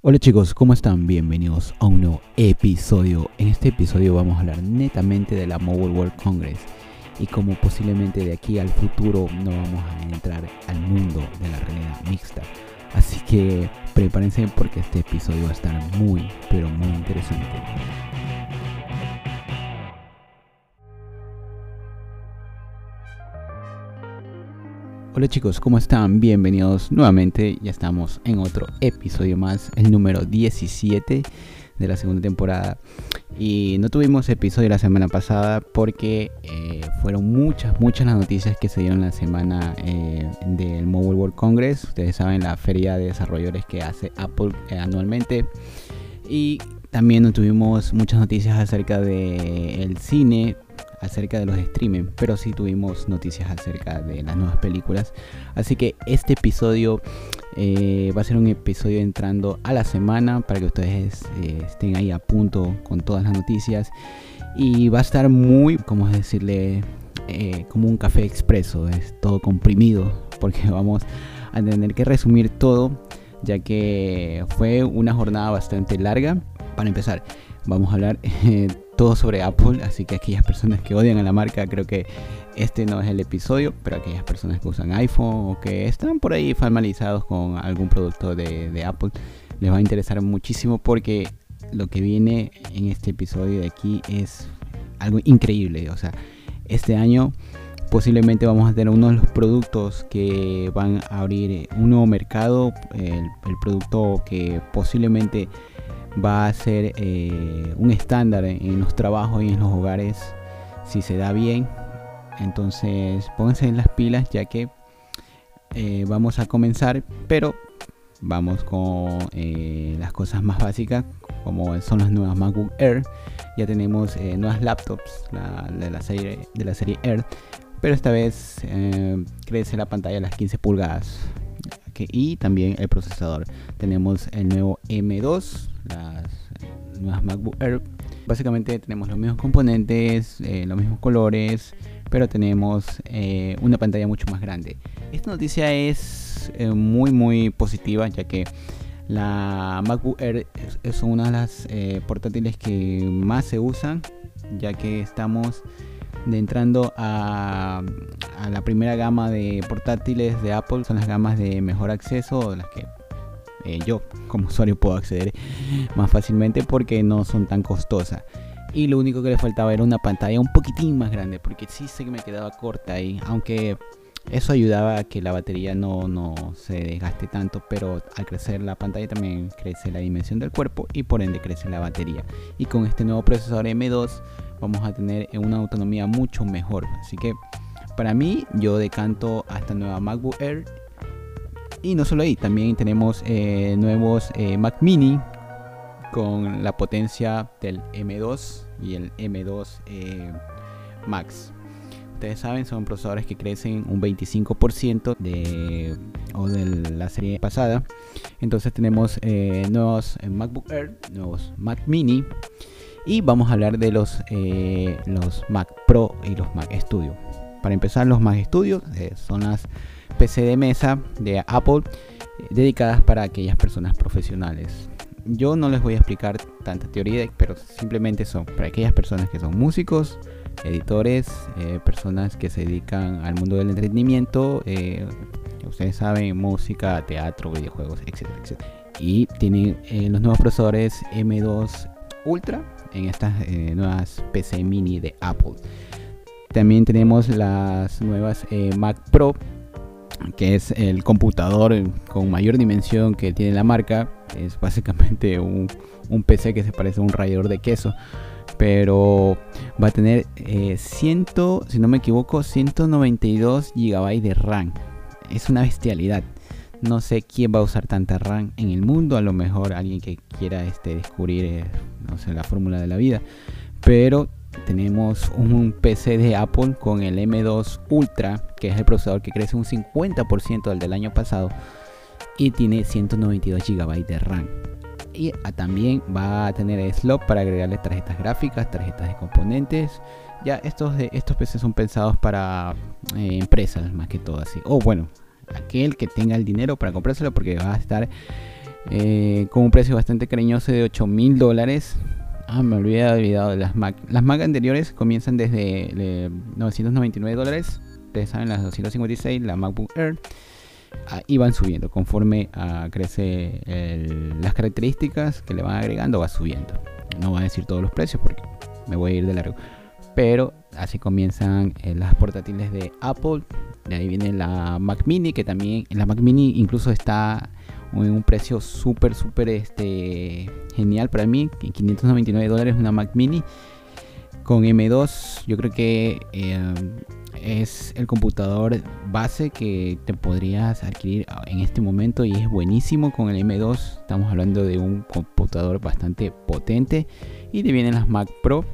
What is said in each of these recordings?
Hola chicos, ¿cómo están? Bienvenidos a un nuevo episodio. En este episodio vamos a hablar netamente de la Mobile World Congress y cómo posiblemente de aquí al futuro no vamos a entrar al mundo de la realidad mixta. Así que prepárense porque este episodio va a estar muy, pero muy interesante. Hola chicos, ¿cómo están? Bienvenidos nuevamente. Ya estamos en otro episodio más, el número 17 de la segunda temporada. Y no tuvimos episodio la semana pasada porque eh, fueron muchas, muchas las noticias que se dieron la semana eh, del Mobile World Congress. Ustedes saben la feria de desarrolladores que hace Apple eh, anualmente. Y también tuvimos muchas noticias acerca del cine, acerca de los streaming, pero sí tuvimos noticias acerca de las nuevas películas. Así que este episodio eh, va a ser un episodio entrando a la semana para que ustedes eh, estén ahí a punto con todas las noticias. Y va a estar muy, como decirle, eh, como un café expreso, es todo comprimido, porque vamos a tener que resumir todo, ya que fue una jornada bastante larga. Para empezar, vamos a hablar todo sobre Apple, así que aquellas personas que odian a la marca, creo que este no es el episodio, pero aquellas personas que usan iPhone o que están por ahí familiarizados con algún producto de, Apple, les va a interesar muchísimo porque lo que viene en este episodio de aquí es algo increíble, o sea, este año posiblemente vamos a tener uno de los productos que van a abrir un nuevo mercado, el, el producto que posiblemente va a ser eh, un estándar en los trabajos y en los hogares si se da bien. Entonces pónganse en las pilas ya que eh, vamos a comenzar, pero vamos con eh, las cosas más básicas como son las nuevas MacBook Air. Ya tenemos nuevas laptops de, la serie, de la serie Air, pero esta vez crece la pantalla a las 15 pulgadas y también el procesador. Tenemos el nuevo M2, las nuevas MacBook Air. Básicamente tenemos los mismos componentes, eh, los mismos colores, pero tenemos eh, una pantalla mucho más grande. Esta noticia es eh, muy muy positiva ya que la MacBook Air es, una de las portátiles que más se usan ya que estamos entrando a, a, la primera gama de portátiles de Apple son las gamas de mejor acceso las que eh, yo como usuario puedo acceder más fácilmente porque no son tan costosas. Y lo único que le faltaba era una pantalla un poquitín más grande porque sí sé que me quedaba corta ahí, aunque eso ayudaba a que la batería no, no se desgaste tanto, pero al crecer la pantalla también crece la dimensión del cuerpo y por ende crece la batería. Y con este nuevo procesador M2 vamos a tener una autonomía mucho mejor. Así que para mí yo decanto a esta nueva MacBook Air y no solo ahí, también tenemos eh, nuevos eh, Mac Mini con la potencia del M2 y el M2 eh, Max. Ustedes saben, son procesadores que crecen un 25% de, o de la serie pasada. Entonces tenemos nuevos MacBook Air, nuevos Mac Mini. Y vamos a hablar de los, los Mac Pro y los Mac Studio. Para empezar, los Mac Studio son las PC de mesa de Apple eh, dedicadas para aquellas personas profesionales. Yo no les voy a explicar tanta teoría, pero simplemente son para aquellas personas que son músicos, editores, eh, personas que se dedican al mundo del entretenimiento, eh, ustedes saben, música, teatro, videojuegos, etcétera, etcétera. Y tienen los nuevos procesadores M2 Ultra en estas nuevas PC mini de Apple. También tenemos las nuevas Mac Pro que es el computador con mayor dimensión que tiene la marca. Es básicamente un, PC que se parece a un rallador de queso. Pero va a tener eh, si no me equivoco, 192 GB de RAM. Es una bestialidad. No sé quién va a usar tanta RAM en el mundo. A lo mejor alguien que quiera este, descubrir eh, no sé, la fórmula de la vida. Pero tenemos un PC de Apple con el M2 Ultra, que es el procesador que crece un 50% del del año pasado y tiene 192 GB de RAM. Y ah, también va a tener slot para agregarle tarjetas gráficas, tarjetas de componentes. Ya estos, de, estos PCs son pensados para eh, empresas más que todo así. O bueno, aquel que tenga el dinero para comprárselo porque va a estar eh, con un precio bastante cariñoso de 8 mil dólares. Ah, me olvidé olvidado de las Mac. Las Mac anteriores comienzan desde 999 dólares. Ustedes saben, las 256, la MacBook Air. Ah, y van subiendo conforme ah, crece las características que le van agregando, va subiendo. No voy a decir todos los precios porque me voy a ir de largo. Pero así comienzan eh, las portátiles de Apple. De ahí viene la Mac Mini, que también la Mac Mini incluso está en un precio súper, súper este, genial para mí. 599 dólares una Mac Mini con M2. Yo creo que eh, es el computador base que te podrías adquirir en este momento y es buenísimo con el M2. Estamos hablando de un computador bastante potente y te vienen las Mac Pro.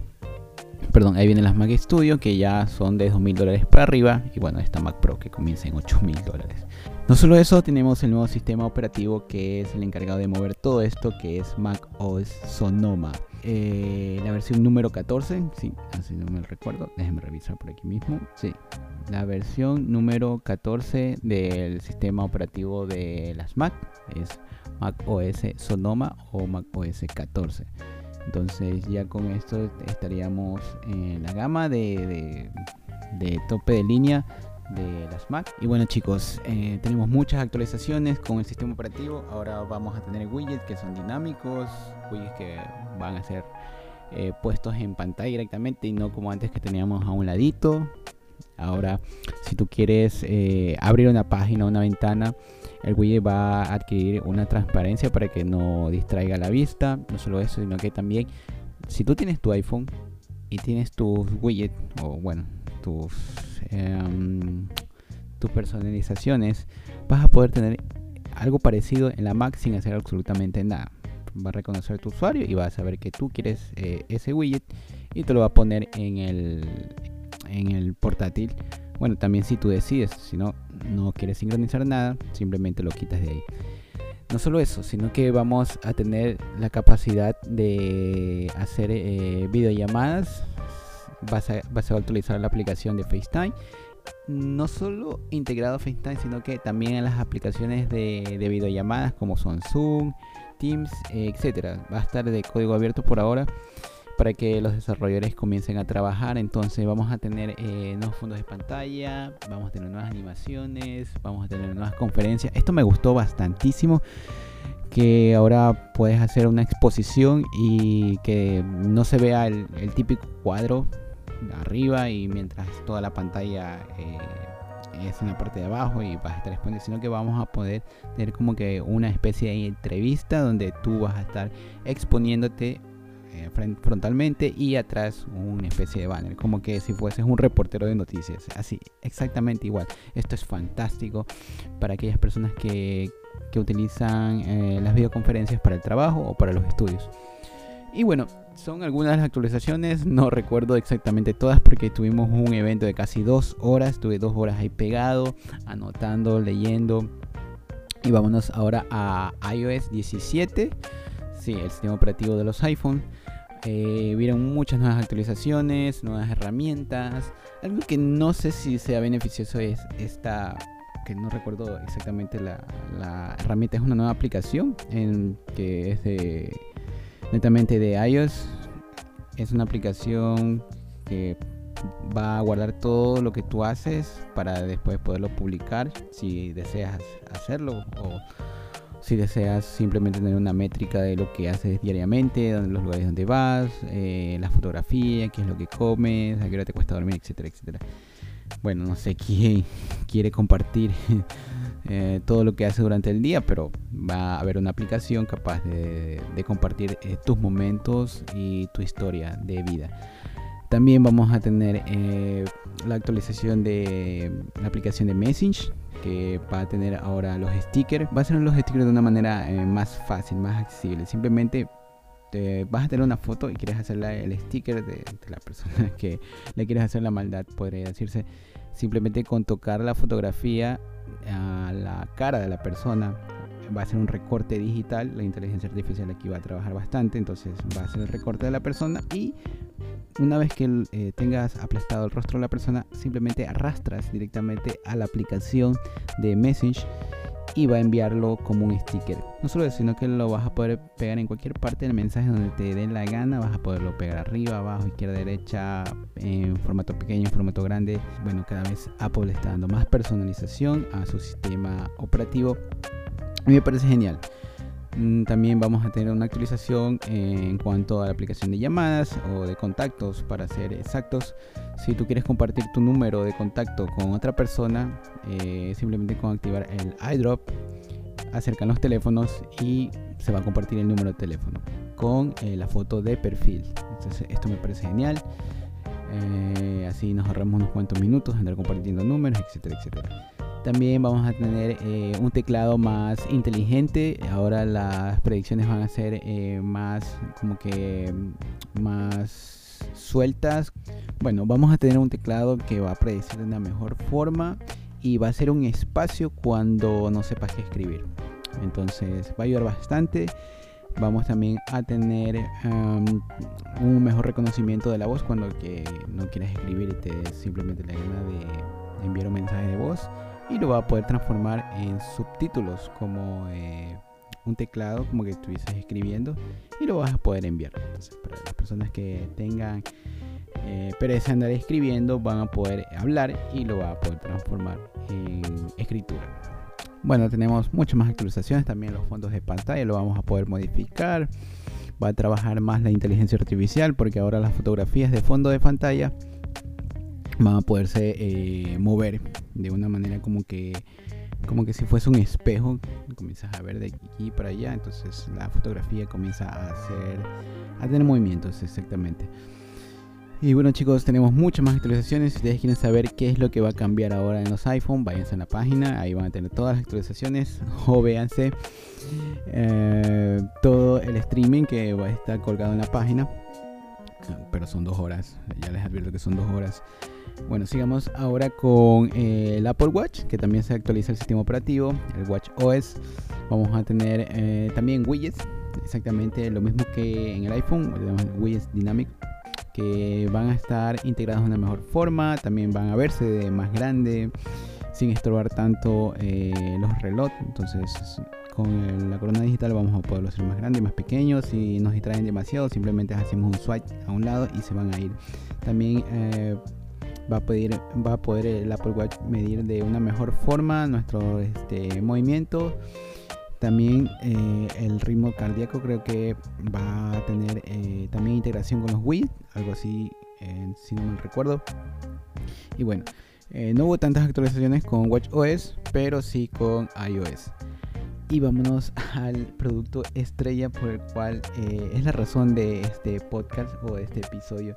Perdón, ahí vienen las Mac Studio que ya son de 2.000 dólares para arriba y bueno, esta Mac Pro que comienza en 8.000 dólares. No solo eso, tenemos el nuevo sistema operativo que es el encargado de mover todo esto que es Mac OS Sonoma. Eh, la versión número 14, sí, así no me recuerdo, déjenme revisar por aquí mismo, sí, la versión número 14 del sistema operativo de las Mac es Mac OS Sonoma o Mac OS 14. Entonces ya con esto estaríamos en la gama de, de tope de línea de las Mac. Y bueno chicos, eh, tenemos muchas actualizaciones con el sistema operativo. Ahora vamos a tener widgets que son dinámicos, widgets que van a ser eh, puestos en pantalla directamente y no como antes que teníamos a un ladito. Ahora, si tú quieres eh, abrir una página, una ventana, el widget va a adquirir una transparencia para que no distraiga la vista. No solo eso, sino que también, si tú tienes tu iPhone y tienes tus widgets, o bueno, tus, em, tus personalizaciones, vas a poder tener algo parecido en la Mac sin hacer absolutamente nada. Va a reconocer tu usuario y va a saber que tú quieres eh, ese widget y te lo va a poner en el, en el portátil. Bueno, también si tú decides, si no, no quieres sincronizar nada, simplemente lo quitas de ahí. No solo eso, sino que vamos a tener la capacidad de hacer eh, videollamadas vas a, utilizar la aplicación de FaceTime. No solo integrado a FaceTime, sino que también en las aplicaciones de, videollamadas como son Zoom, Teams, etcétera. Va a estar de código abierto por ahora para que los desarrolladores comiencen a trabajar. Entonces vamos a tener eh, nuevos fondos de pantalla, vamos a tener nuevas animaciones, vamos a tener nuevas conferencias. Esto me gustó bastantísimo que ahora puedes hacer una exposición y que no se vea el típico cuadro arriba y mientras toda la pantalla eh, es en la parte de abajo y vas a estar exponiendo, sino que vamos a poder tener como que una especie de entrevista donde tú vas a estar exponiéndote eh, frontalmente y atrás una especie de banner, como que si fueses un reportero de noticias, así, exactamente igual. Esto es fantástico para aquellas personas que, que utilizan eh, las videoconferencias para el trabajo o para los estudios. Y bueno, son algunas actualizaciones, no recuerdo exactamente todas porque tuvimos un evento de casi dos horas, estuve dos horas ahí pegado, anotando, leyendo. Y vámonos ahora a iOS 17, sí, el sistema operativo de los iPhone. Eh, vieron muchas nuevas actualizaciones, nuevas herramientas. Algo que no sé si sea beneficioso es esta, que no recuerdo exactamente la, la herramienta, es una nueva aplicación en, que es de netamente de iOS. Es una aplicación que va a guardar todo lo que tú haces para después poderlo publicar si deseas hacerlo o si deseas simplemente tener una métrica de lo que haces diariamente, los lugares donde vas, eh, la fotografía, qué es lo que comes, a qué hora te cuesta dormir, etcétera, etcétera. Bueno, no sé quién quiere compartir eh, todo lo que hace durante el día, pero va a haber una aplicación capaz de, compartir eh, tus momentos y tu historia de vida. También vamos a tener eh, la actualización de la aplicación de Message, que va a tener ahora los stickers. Va a ser los stickers de una manera más fácil, más accesible. Simplemente te vas a tener una foto y quieres hacerle el sticker de, de la persona que le quieres hacer la maldad, podría decirse. Simplemente con tocar la fotografía a la cara de la persona va a ser un recorte digital la inteligencia artificial aquí va a trabajar bastante entonces va a ser el recorte de la persona y una vez que eh, tengas aplastado el rostro de la persona simplemente arrastras directamente a la aplicación de message y va a enviarlo como un sticker. No solo eso, sino que lo vas a poder pegar en cualquier parte del mensaje donde te dé la gana. Vas a poderlo pegar arriba, abajo, izquierda, derecha, en formato pequeño, en formato grande. Bueno, cada vez Apple está dando más personalización a su sistema operativo. A mí me parece genial. Mm, también vamos a tener una actualización en cuanto a la aplicación de llamadas o de contactos para ser exactos. Si tú quieres compartir tu número de contacto con otra persona, eh, simplemente con activar el iDrop, acercan los teléfonos y se va a compartir el número de teléfono con eh, la foto de perfil. Entonces esto me parece genial. Eh, así nos ahorramos unos cuantos minutos andar compartiendo números, etcétera, etcétera. También vamos a tener eh, un teclado más inteligente. Ahora las predicciones van a ser eh, más como que más sueltas. Bueno, vamos a tener un teclado que va a predecir de una mejor forma y va a ser un espacio cuando no sepas qué escribir. Entonces va a ayudar bastante. Vamos también a tener un mejor reconocimiento de la voz cuando que no quieras escribir y te simplemente la gana de enviar un mensaje de voz y lo va a poder transformar en subtítulos como eh, un teclado como que estuvieses escribiendo y lo vas a poder enviar. Entonces para las personas que tengan eh, pereza andar escribiendo van a poder hablar y lo va a poder transformar en escritura. Bueno tenemos muchas más actualizaciones también los fondos de pantalla lo vamos a poder modificar. Va a trabajar más la inteligencia artificial porque ahora las fotografías de fondo de pantalla van a poderse eh, mover de una manera como que como que si fuese un espejo comienzas a ver de aquí para allá entonces la fotografía comienza a hacer a tener movimientos exactamente. Y bueno chicos tenemos muchas más actualizaciones. Si ustedes quieren saber qué es lo que va a cambiar ahora en los iPhone váyanse a la página ahí van a tener todas las actualizaciones. O véanse eh, todo el streaming que va a estar colgado en la página pero son dos horas. Ya les advierto que son dos horas. Bueno, sigamos ahora con eh, el Apple Watch, que también se actualiza el sistema operativo, el Watch OS. Vamos a tener eh, también widgets, exactamente lo mismo que en el iPhone, tenemos widgets Dynamic, que van a estar integrados de una mejor forma, también van a verse de más grande, sin estorbar tanto eh, los relojes. Entonces, con la corona digital vamos a poderlo hacer más grandes, más pequeños. Si nos distraen demasiado, simplemente hacemos un swipe a un lado y se van a ir. También va a poder, va a poder el Apple Watch medir de una mejor forma nuestro este, movimiento. También eh, el ritmo cardíaco creo que va a tener eh, también integración con los Wii, algo así, si no me recuerdo. Y bueno, eh, no hubo tantas actualizaciones con Watch OS, pero sí con iOS. Y vámonos al producto estrella por el cual es la razón de este podcast o de este episodio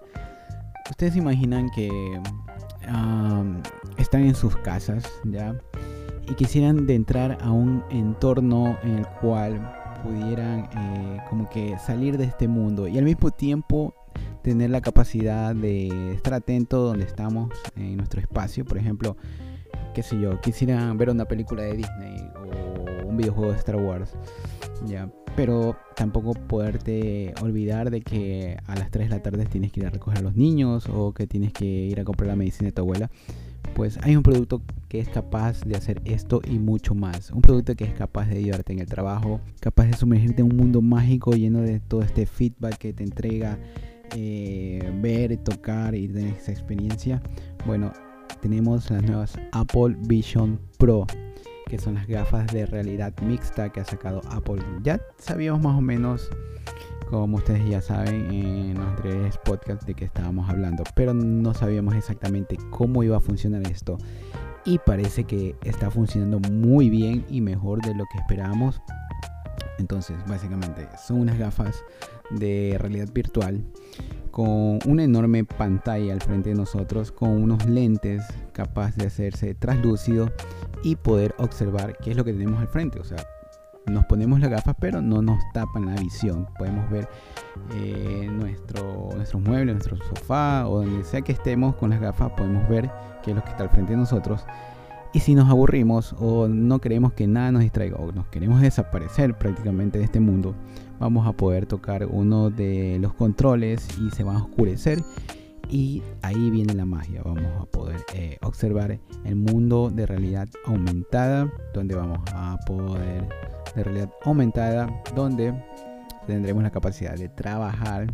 ustedes imaginan que están en sus casas, ¿ya? Y quisieran de entrar a un entorno en el cual pudieran eh, como que salir de este mundo y al mismo tiempo tener la capacidad de estar atento donde estamos en nuestro espacio, por ejemplo, qué sé yo, quisieran ver una película de Disney o un videojuego de Star Wars, ya, pero tampoco poderte olvidar de que a las 3 de la tarde tienes que ir a recoger a los niños o que tienes que ir a comprar la medicina de tu abuela. Pues hay un producto que es capaz de hacer esto y mucho más. Un producto que es capaz de ayudarte en el trabajo, capaz de sumergirte en un mundo mágico lleno de todo este feedback que te entrega eh, ver, tocar y tener esa experiencia. Bueno, tenemos las nuevas Apple Vision Pro que son las gafas de realidad mixta que ha sacado Apple. Ya sabíamos más o menos, como ustedes ya saben, en los tres podcasts de que estábamos hablando, pero no sabíamos exactamente cómo iba a funcionar esto. Y parece que está funcionando muy bien y mejor de lo que esperábamos. Entonces, básicamente, son unas gafas de realidad virtual con una enorme pantalla al frente de nosotros, con unos lentes capaz de hacerse translúcido y poder observar qué es lo que tenemos al frente. O sea, nos ponemos las gafas, pero no nos tapan la visión. Podemos ver eh, nuestro, nuestros muebles, nuestro sofá o donde sea que estemos con las gafas, podemos ver qué es lo que está al frente de nosotros. Y si nos aburrimos o no queremos que nada nos distraiga o nos queremos desaparecer prácticamente de este mundo, vamos a poder tocar uno de los controles y se va a oscurecer Y ahí viene la magia. Vamos a poder eh, observar el mundo de realidad aumentada, donde vamos a poder de realidad aumentada, donde tendremos la capacidad de trabajar.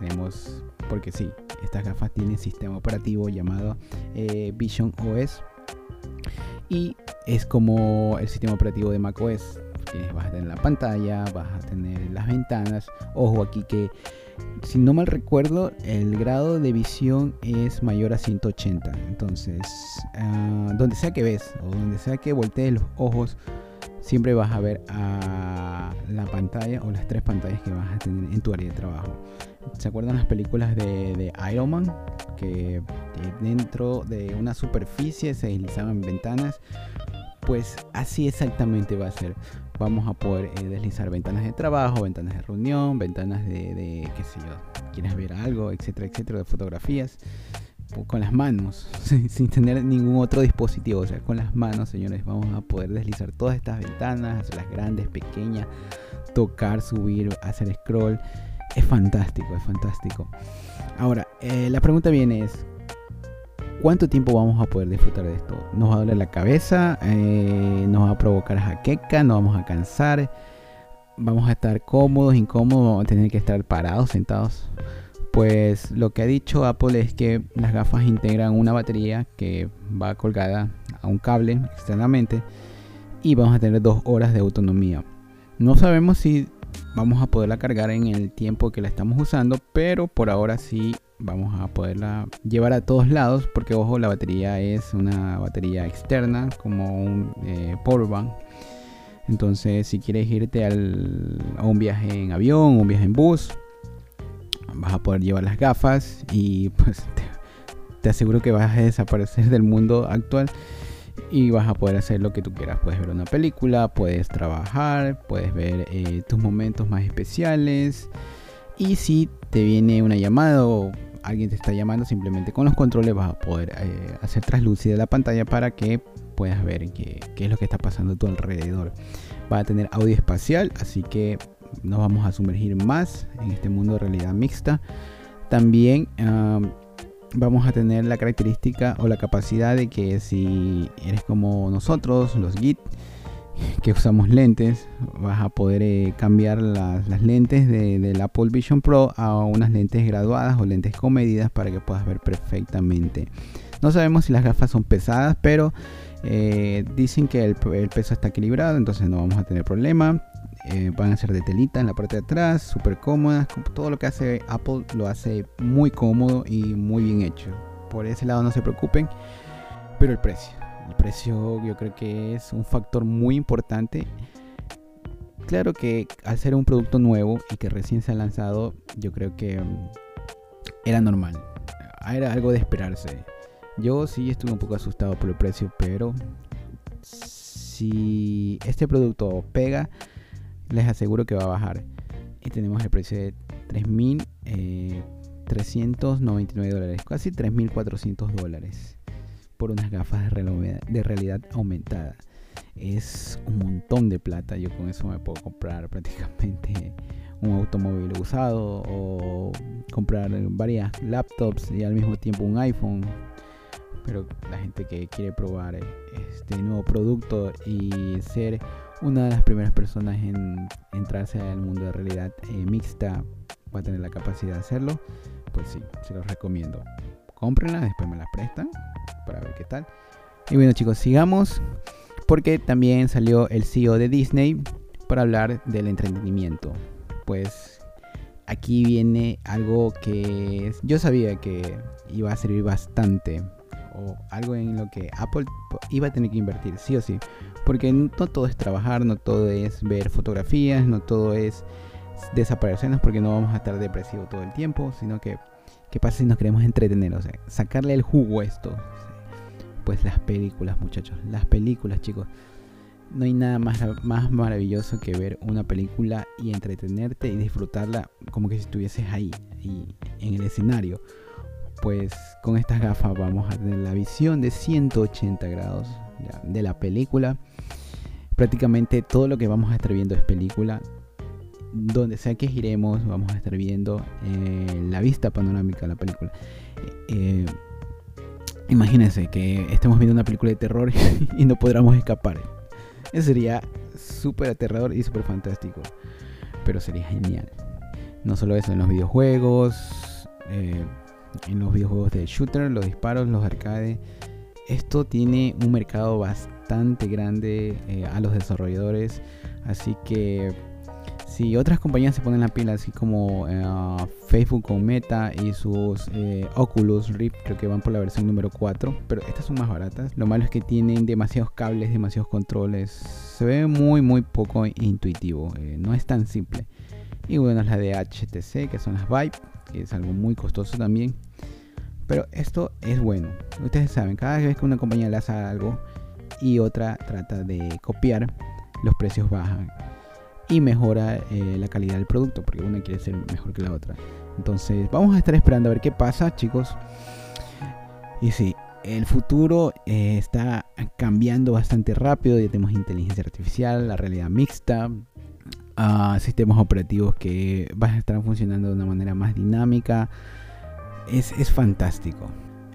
Tenemos, porque sí, estas gafas tienen sistema operativo llamado eh, Vision OS y es como el sistema operativo de macOS. Vas a tener la pantalla, vas a tener las ventanas. Ojo aquí que si no mal recuerdo, el grado de visión es mayor a 180. Entonces, uh, donde sea que ves o donde sea que voltees los ojos, siempre vas a ver a la pantalla o las tres pantallas que vas a tener en tu área de trabajo. ¿Se acuerdan las películas de, Iron Man? Que dentro de una superficie se deslizaban ventanas. Pues así exactamente va a ser. Vamos a poder eh, deslizar ventanas de trabajo, ventanas de reunión, ventanas de, de, qué sé yo, quieres ver algo, etcétera, etcétera, de fotografías con las manos, sin tener ningún otro dispositivo. O sea, con las manos, señores, vamos a poder deslizar todas estas ventanas, hacerlas grandes, pequeñas, tocar, subir, hacer scroll. Es fantástico, es fantástico. Ahora, eh, la pregunta viene es, ¿cuánto tiempo vamos a poder disfrutar de esto? ¿Nos va a doler la cabeza? Eh, ¿Nos va a provocar jaqueca? ¿Nos vamos a cansar? ¿Vamos a estar cómodos, incómodos? ¿Vamos a tener que estar parados, sentados? Pues lo que ha dicho Apple es que las gafas integran una batería que va colgada a un cable externamente y vamos a tener dos horas de autonomía. No sabemos si vamos a poderla cargar en el tiempo que la estamos usando, pero por ahora sí vamos a poderla llevar a todos lados porque ojo la batería es una batería externa como un eh, powerbank entonces si quieres irte a un viaje en avión un viaje en bus vas a poder llevar las gafas y pues te aseguro que vas a desaparecer del mundo actual y vas a poder hacer lo que tú quieras. Puedes ver una película, puedes trabajar, puedes ver eh, tus momentos más especiales. Y si te viene una llamada o alguien te está llamando, simplemente con los controles vas a poder eh, hacer traslúcida la pantalla para que puedas ver qué, qué, es lo que está pasando a tu alrededor. Va a tener audio espacial, así que nos vamos a sumergir más en este mundo de realidad mixta. También vamos a tener la característica o la capacidad de que si eres como nosotros, los Git, que usamos lentes, vas a poder eh, cambiar las, lentes del Apple Vision Pro a unas lentes graduadas o lentes con medidas para que puedas ver perfectamente. No sabemos si las gafas son pesadas, pero eh, dicen que el, peso está equilibrado, entonces no vamos a tener problema. Eh, van a ser de telita en la parte de atrás, súper cómodas. Todo lo que hace Apple lo hace muy cómodo y muy bien hecho. Por ese lado no se preocupen. Pero el precio. El precio yo creo que es un factor muy importante. Claro que al ser un producto nuevo y que recién se ha lanzado, yo creo que mm, era normal. Era algo de esperarse. Yo sí estuve un poco asustado por el precio, pero si este producto pega, les aseguro que va a bajar. Y tenemos el precio de 3.399 eh, dólares, casi 3.400 dólares por unas gafas de, de realidad aumentada. Es un montón de plata. Yo con eso me puedo comprar prácticamente un automóvil usado o comprar varias laptops y al mismo tiempo un iPhone. Pero la gente que quiere probar este nuevo producto y ser una de las primeras personas en entrarse al mundo de realidad eh, mixta va a tener la capacidad de hacerlo, pues sí, se los recomiendo. Cómprenla, después me la prestan para ver qué tal. Y bueno chicos, sigamos porque también salió el CEO de Disney para hablar del entretenimiento. Pues aquí viene algo que yo sabía que iba a servir bastante o algo en lo que Apple iba a tener que invertir, sí o sí. Porque no todo es trabajar, no todo es ver fotografías, no todo es desaparecernos porque no vamos a estar depresivos todo el tiempo, sino que qué pasa si nos queremos entretener, o sea, sacarle el jugo a esto. Pues las películas, muchachos, las películas, chicos. No hay nada más, más maravilloso que ver una película y entretenerte y disfrutarla como que si estuvieses ahí, ahí en el escenario pues con estas gafas vamos a tener la visión de 180 grados de la película. Prácticamente todo lo que vamos a estar viendo es película. donde sea que giremos, vamos a estar viendo eh, la vista panorámica de la película. Eh, imagínense que estemos viendo una película de terror y no podamos escapar. Eso sería súper aterrador y súper fantástico. Pero sería genial. No solo eso, en los videojuegos, eh, en los videojuegos de shooter, los disparos, los arcades. Esto tiene un mercado bastante grande a los desarrolladores. Así que si otras compañías se ponen la pila, así como eh, Facebook con Meta y sus eh, Oculus Rift, creo que van por la versión número 4, pero estas son más baratas. Lo malo es que tienen demasiados cables, demasiados controles. Se ve muy, muy poco intuitivo, eh, no es tan simple. Y bueno, la de HTC, que son las Vive, que es algo muy costoso también. Pero esto es bueno. Ustedes saben, cada vez que una compañía le hace algo y otra trata de copiar, los precios bajan y mejora eh, la calidad del producto, porque una quiere ser mejor que la otra. Entonces, vamos a estar esperando a ver qué pasa, chicos. Y sí, el futuro eh, está cambiando bastante rápido. Ya tenemos inteligencia artificial, la realidad mixta, sistemas operativos que van a estar funcionando de una manera más dinámica. Es, es fantástico.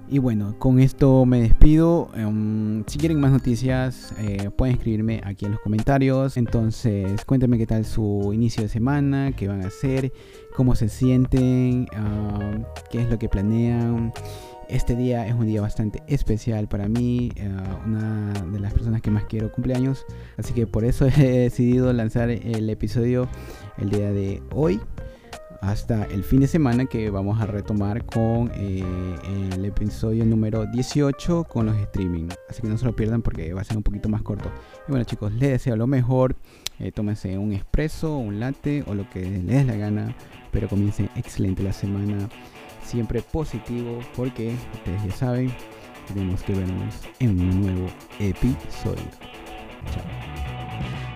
Y bueno, con esto me despido. Em, si quieren más noticias, eh, pueden escribirme aquí en los comentarios. Entonces, cuéntenme qué tal su inicio de semana, qué van a hacer, cómo se sienten, qué es lo que planean. Este día es un día bastante especial para mí, eh, una de las personas que más quiero cumpleaños, así que por eso he decidido lanzar el episodio el día de hoy hasta el fin de semana que vamos a retomar con eh, el episodio número 18 con los streaming. Así que no se lo pierdan porque va a ser un poquito más corto. Y bueno chicos, les deseo lo mejor. Eh, tómense un espresso, un latte o lo que les dé la gana. Pero comiencen excelente la semana. Siempre positivo porque ustedes ya saben, tenemos que vernos en un nuevo episodio. Chao.